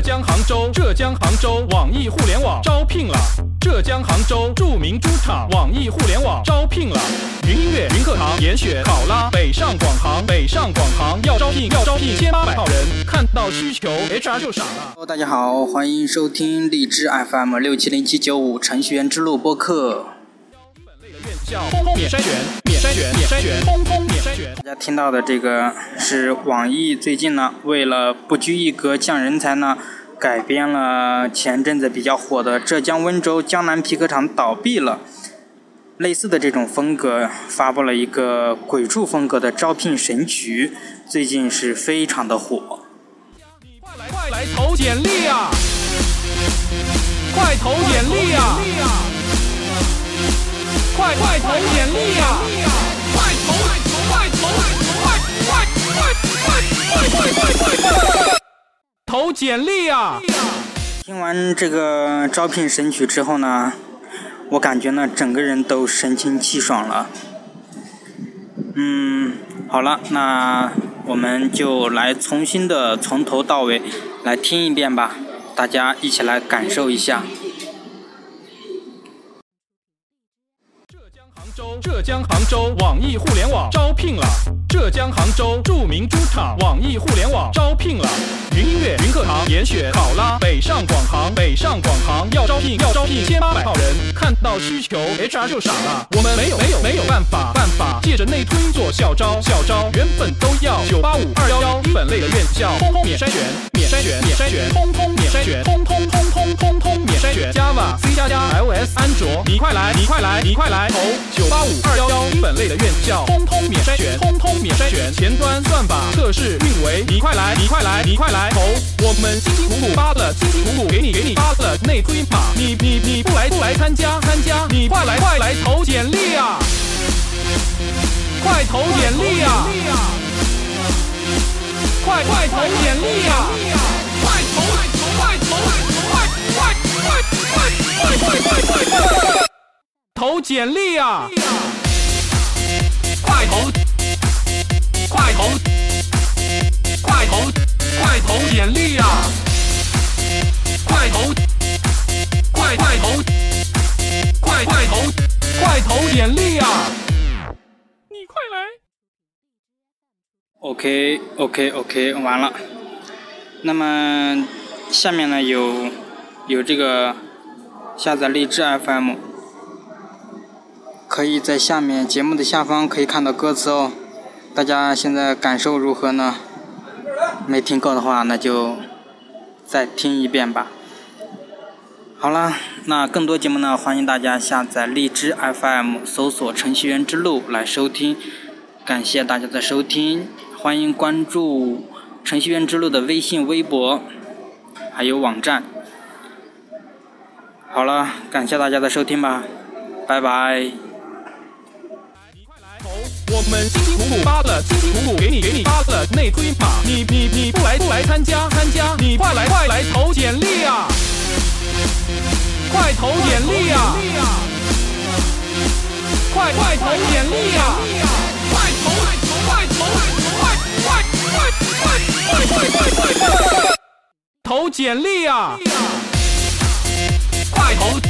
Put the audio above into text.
浙江杭州，浙江杭州网易互联网招聘了。浙江杭州著名猪场网易互联网招聘了。云音乐、云课堂、严选、考拉、北上广杭、北上广杭要招聘，要招聘千八百号人。看到需求，HR 就傻了。大家好，欢迎收听荔枝 FM 六七零七九五程序员之路播客。免筛选，免筛选，免筛选，免筛选。大家听到的这个是网易最近呢，为了不拘一格降人才呢，改编了前阵子比较火的浙江温州江南皮革厂倒闭了，类似的这种风格，发布了一个鬼畜风格的招聘神曲，最近是非常的火。快来快来投简历啊！快投简历啊！快快投简历啊！快投快投快投！快快快快快快快快！投简历啊！听完这个招聘神曲之后呢，我感觉呢整个人都神清气爽了。嗯，好了，那我们就来重新的从头到尾来听一遍吧，大家一起来感受一下。浙江杭州网易互联网招聘了。浙江杭州著名猪场网易互联网招聘了。云音乐、云课堂、严选、考拉、北上广行、北上广行要招聘，要招聘千八百号人。看到需求，HR 就傻了。我们没有没有没有办法办法，借着内推做校招校招，原本都要九八五二幺幺一本类的院校，通通免筛选免筛选免筛选，通通免筛选，通通 Java、C 加加、iOS、安卓，你快来你快来你快来投九八五二幺幺一本类的院校，通通免筛选，通通免筛选。前端算法测试运维，你快来你快来你快来投，我们辛辛苦苦发了，辛辛苦苦给你给你发了内推码，你你你不来不来参加参加，你快来快来投简历啊！快投简历啊！快快投简历啊！快投快投快投简历啊！快投快投快投快投简历啊！快投快快投快快投快投简历啊！你快来！OK OK OK，完了。那么下面呢有有这个下载荔枝 FM，可以在下面节目的下方可以看到歌词哦。大家现在感受如何呢？没听够的话，那就再听一遍吧。好了，那更多节目呢，欢迎大家下载荔枝 FM，搜索“程序员之路”来收听。感谢大家的收听，欢迎关注“程序员之路”的微信、微博，还有网站。好了，感谢大家的收听吧，拜拜。我们辛辛苦苦发了，辛辛苦苦给你给你发了内推码，你你你不来不来参加参加，你快来快来投简历啊！快投简历啊！快快投简历啊！快投快投快快快快快快快快！投简历啊！快投